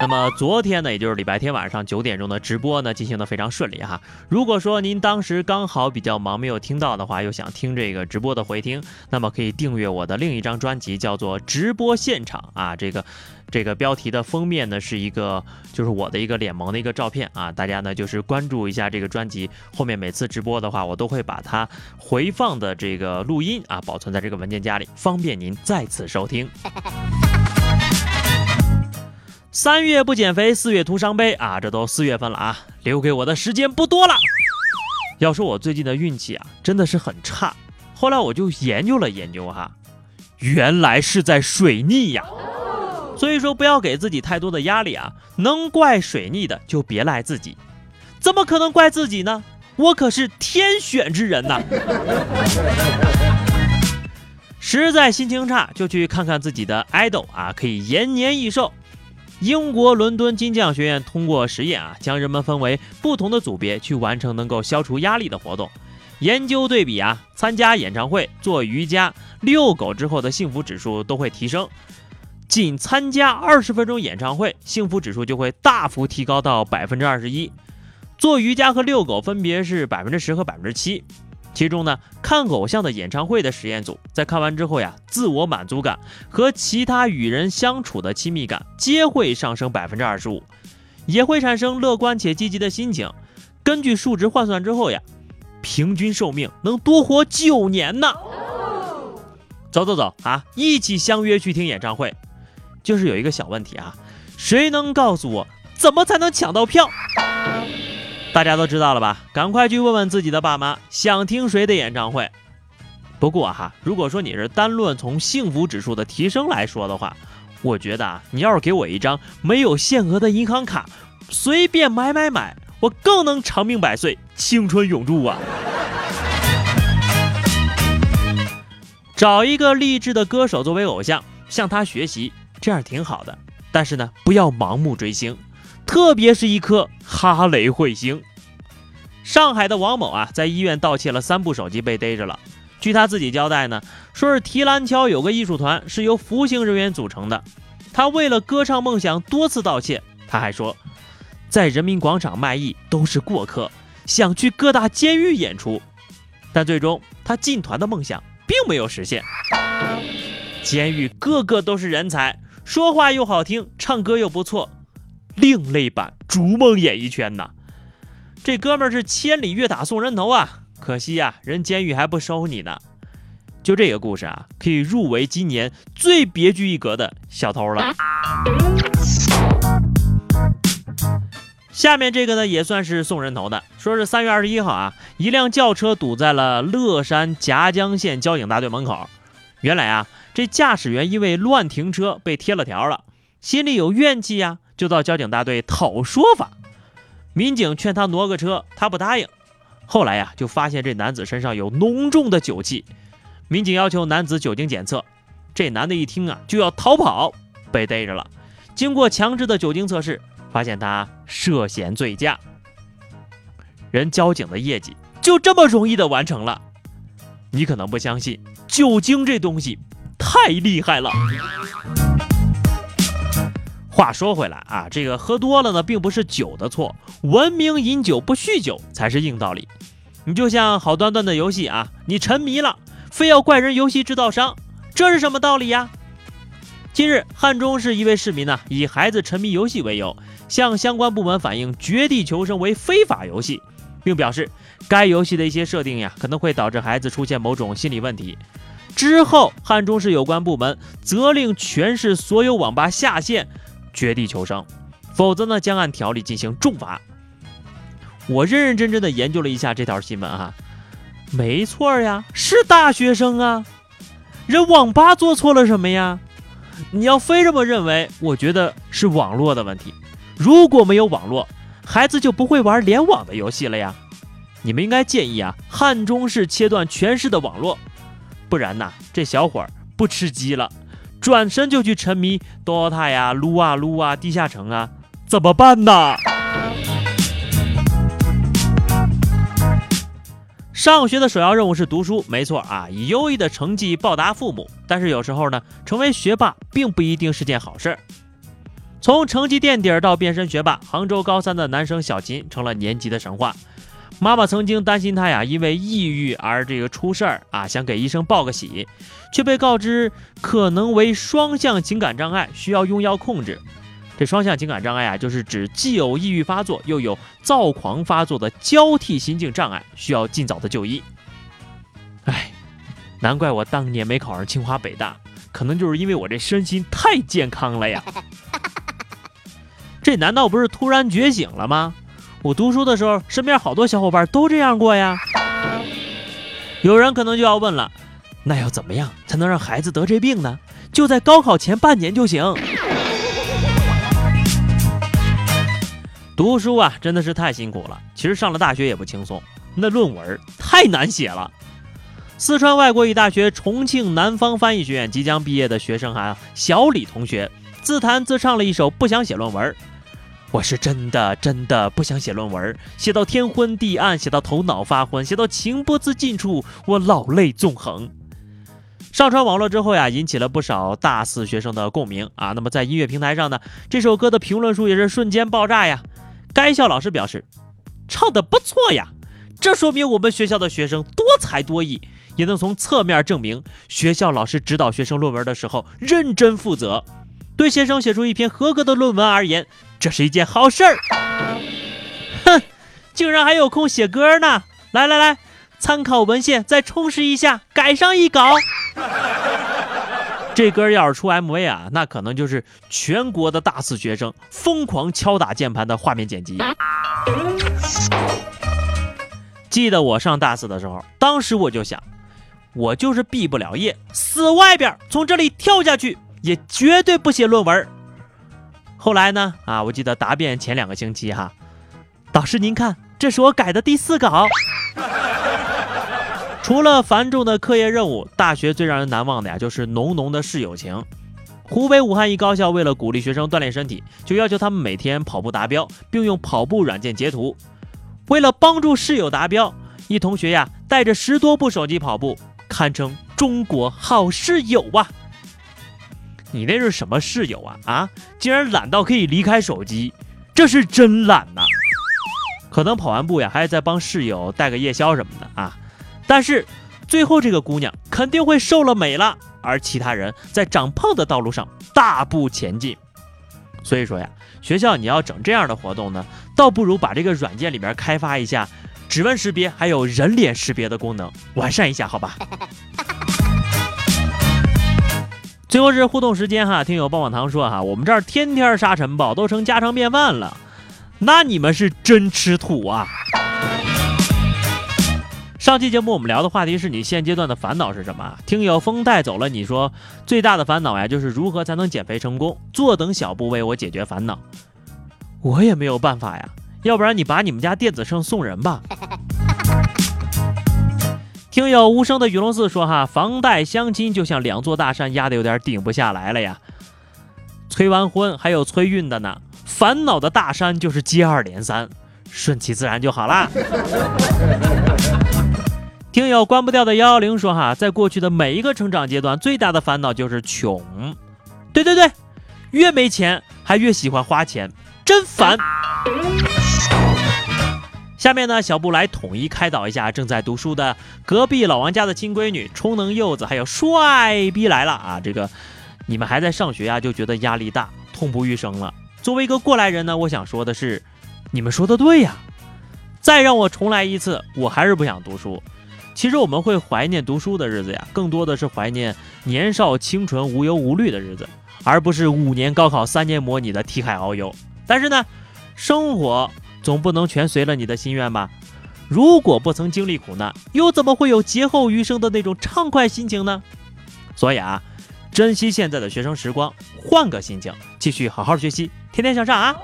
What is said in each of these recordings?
那么昨天呢，也就是礼拜天晚上九点钟的直播呢，进行的非常顺利哈。如果说您当时刚好比较忙没有听到的话，又想听这个直播的回听，那么可以订阅我的另一张专辑，叫做《直播现场》啊。这个这个标题的封面呢，是一个就是我的一个脸萌的一个照片啊。大家呢就是关注一下这个专辑，后面每次直播的话，我都会把它回放的这个录音啊保存在这个文件夹里，方便您再次收听。三月不减肥，四月徒伤悲啊！这都四月份了啊，留给我的时间不多了。要说我最近的运气啊，真的是很差。后来我就研究了研究哈，原来是在水逆呀。所以说不要给自己太多的压力啊，能怪水逆的就别赖自己。怎么可能怪自己呢？我可是天选之人呐。实在心情差，就去看看自己的 idol 啊，可以延年益寿。英国伦敦金匠学院通过实验啊，将人们分为不同的组别去完成能够消除压力的活动。研究对比啊，参加演唱会、做瑜伽、遛狗之后的幸福指数都会提升。仅参加二十分钟演唱会，幸福指数就会大幅提高到百分之二十一。做瑜伽和遛狗分别是百分之十和百分之七。其中呢，看偶像的演唱会的实验组在看完之后呀，自我满足感和其他与人相处的亲密感皆会上升百分之二十五，也会产生乐观且积极的心情。根据数值换算之后呀，平均寿命能多活九年呢。走走走啊，一起相约去听演唱会。就是有一个小问题啊，谁能告诉我怎么才能抢到票？大家都知道了吧？赶快去问问自己的爸妈，想听谁的演唱会。不过哈，如果说你是单论从幸福指数的提升来说的话，我觉得啊，你要是给我一张没有限额的银行卡，随便买买买，我更能长命百岁，青春永驻啊！找一个励志的歌手作为偶像，向他学习，这样挺好的。但是呢，不要盲目追星。特别是一颗哈雷彗星。上海的王某啊，在医院盗窃了三部手机被逮着了。据他自己交代呢，说是提篮桥有个艺术团是由服刑人员组成的。他为了歌唱梦想多次盗窃。他还说，在人民广场卖艺都是过客，想去各大监狱演出。但最终他进团的梦想并没有实现。监狱个个都是人才，说话又好听，唱歌又不错。另类版《逐梦演艺圈》呐，这哥们儿是千里越塔送人头啊！可惜呀，人监狱还不收你呢。就这个故事啊，可以入围今年最别具一格的小偷了。下面这个呢，也算是送人头的。说是三月二十一号啊，一辆轿车堵在了乐山夹江县交警大队门口。原来啊，这驾驶员因为乱停车被贴了条了，心里有怨气呀。就到交警大队讨说法，民警劝他挪个车，他不答应。后来呀，就发现这男子身上有浓重的酒气，民警要求男子酒精检测。这男的一听啊，就要逃跑，被逮着了。经过强制的酒精测试，发现他涉嫌醉驾。人交警的业绩就这么容易的完成了？你可能不相信，酒精这东西太厉害了。话说回来啊，这个喝多了呢，并不是酒的错，文明饮酒不酗酒才是硬道理。你就像好端端的游戏啊，你沉迷了，非要怪人游戏制造商，这是什么道理呀？近日，汉中市一位市民呢，以孩子沉迷游戏为由，向相关部门反映《绝地求生》为非法游戏，并表示该游戏的一些设定呀，可能会导致孩子出现某种心理问题。之后，汉中市有关部门责令全市所有网吧下线。绝地求生，否则呢将按条例进行重罚。我认认真真的研究了一下这条新闻啊，没错呀，是大学生啊，人网吧做错了什么呀？你要非这么认为，我觉得是网络的问题。如果没有网络，孩子就不会玩联网的游戏了呀。你们应该建议啊，汉中市切断全市的网络，不然呐，这小伙儿不吃鸡了，转身就去沉迷 DOTA 呀、撸啊撸啊、地下城啊，怎么办呢？上学的首要任务是读书，没错啊，以优异的成绩报答父母。但是有时候呢，成为学霸并不一定是件好事儿。从成绩垫底到变身学霸，杭州高三的男生小秦成了年级的神话。妈妈曾经担心他呀，因为抑郁而这个出事儿啊，想给医生报个喜，却被告知可能为双向情感障碍，需要用药控制。这双向情感障碍啊，就是指既有抑郁发作，又有躁狂发作的交替心境障碍，需要尽早的就医。哎，难怪我当年没考上清华北大，可能就是因为我这身心太健康了呀。这难道不是突然觉醒了吗？我读书的时候，身边好多小伙伴都这样过呀。有人可能就要问了，那要怎么样才能让孩子得这病呢？就在高考前半年就行。读书啊，真的是太辛苦了。其实上了大学也不轻松，那论文太难写了。四川外国语大学重庆南方翻译学院即将毕业的学生啊，小李同学自弹自唱了一首《不想写论文》。我是真的真的不想写论文，写到天昏地暗，写到头脑发昏，写到情不自禁处，我老泪纵横。上传网络之后呀，引起了不少大四学生的共鸣啊。那么在音乐平台上呢，这首歌的评论数也是瞬间爆炸呀。该校老师表示，唱的不错呀，这说明我们学校的学生多才多艺，也能从侧面证明学校老师指导学生论文的时候认真负责，对学生写出一篇合格的论文而言，这是一件好事儿。哼，竟然还有空写歌呢！来来来，参考文献再充实一下，改上一稿。这歌要是出 MV 啊，那可能就是全国的大四学生疯狂敲打键盘的画面剪辑。记得我上大四的时候，当时我就想，我就是毕不了业，死外边，从这里跳下去，也绝对不写论文。后来呢，啊，我记得答辩前两个星期哈，导师您看，这是我改的第四稿。除了繁重的课业任务，大学最让人难忘的呀，就是浓浓的室友情。湖北武汉一高校为了鼓励学生锻炼身体，就要求他们每天跑步达标，并用跑步软件截图。为了帮助室友达标，一同学呀带着十多部手机跑步，堪称中国好室友啊！你那是什么室友啊？啊，竟然懒到可以离开手机，这是真懒呐！可能跑完步呀，还在帮室友带个夜宵什么的啊。但是，最后这个姑娘肯定会瘦了美了，而其他人在长胖的道路上大步前进。所以说呀，学校你要整这样的活动呢，倒不如把这个软件里边开发一下指纹识别还有人脸识别的功能，完善一下，好吧？最后是互动时间哈，听友棒棒糖说哈，我们这儿天天沙尘暴都成家常便饭了，那你们是真吃土啊！上期节目我们聊的话题是你现阶段的烦恼是什么？听友风带走了，你说最大的烦恼呀，就是如何才能减肥成功？坐等小布为我解决烦恼，我也没有办法呀，要不然你把你们家电子秤送人吧。听友无声的雨龙寺说哈，房贷相亲就像两座大山压的有点顶不下来了呀，催完婚还有催孕的呢，烦恼的大山就是接二连三，顺其自然就好啦。听友关不掉的幺幺零说哈，在过去的每一个成长阶段，最大的烦恼就是穷。对对对，越没钱还越喜欢花钱，真烦。下面呢，小布来统一开导一下正在读书的隔壁老王家的亲闺女充能柚子，还有帅逼来了啊！这个你们还在上学呀，就觉得压力大，痛不欲生了。作为一个过来人呢，我想说的是，你们说的对呀。再让我重来一次，我还是不想读书。其实我们会怀念读书的日子呀，更多的是怀念年少清纯、无忧无虑的日子，而不是五年高考、三年模拟的题海遨游。但是呢，生活总不能全随了你的心愿吧？如果不曾经历苦难，又怎么会有劫后余生的那种畅快心情呢？所以啊，珍惜现在的学生时光，换个心情，继续好好学习，天天向上啊！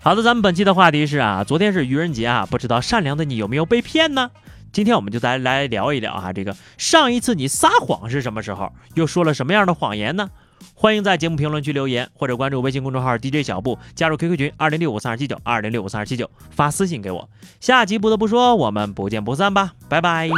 好的，咱们本期的话题是啊，昨天是愚人节啊，不知道善良的你有没有被骗呢？今天我们就再来聊一聊啊，这个上一次你撒谎是什么时候，又说了什么样的谎言呢？欢迎在节目评论区留言，或者关注微信公众号 DJ 小布，加入 QQ 群二零六五三二七九二零六五三二七九，发私信给我。下集不得不说，我们不见不散吧，拜拜。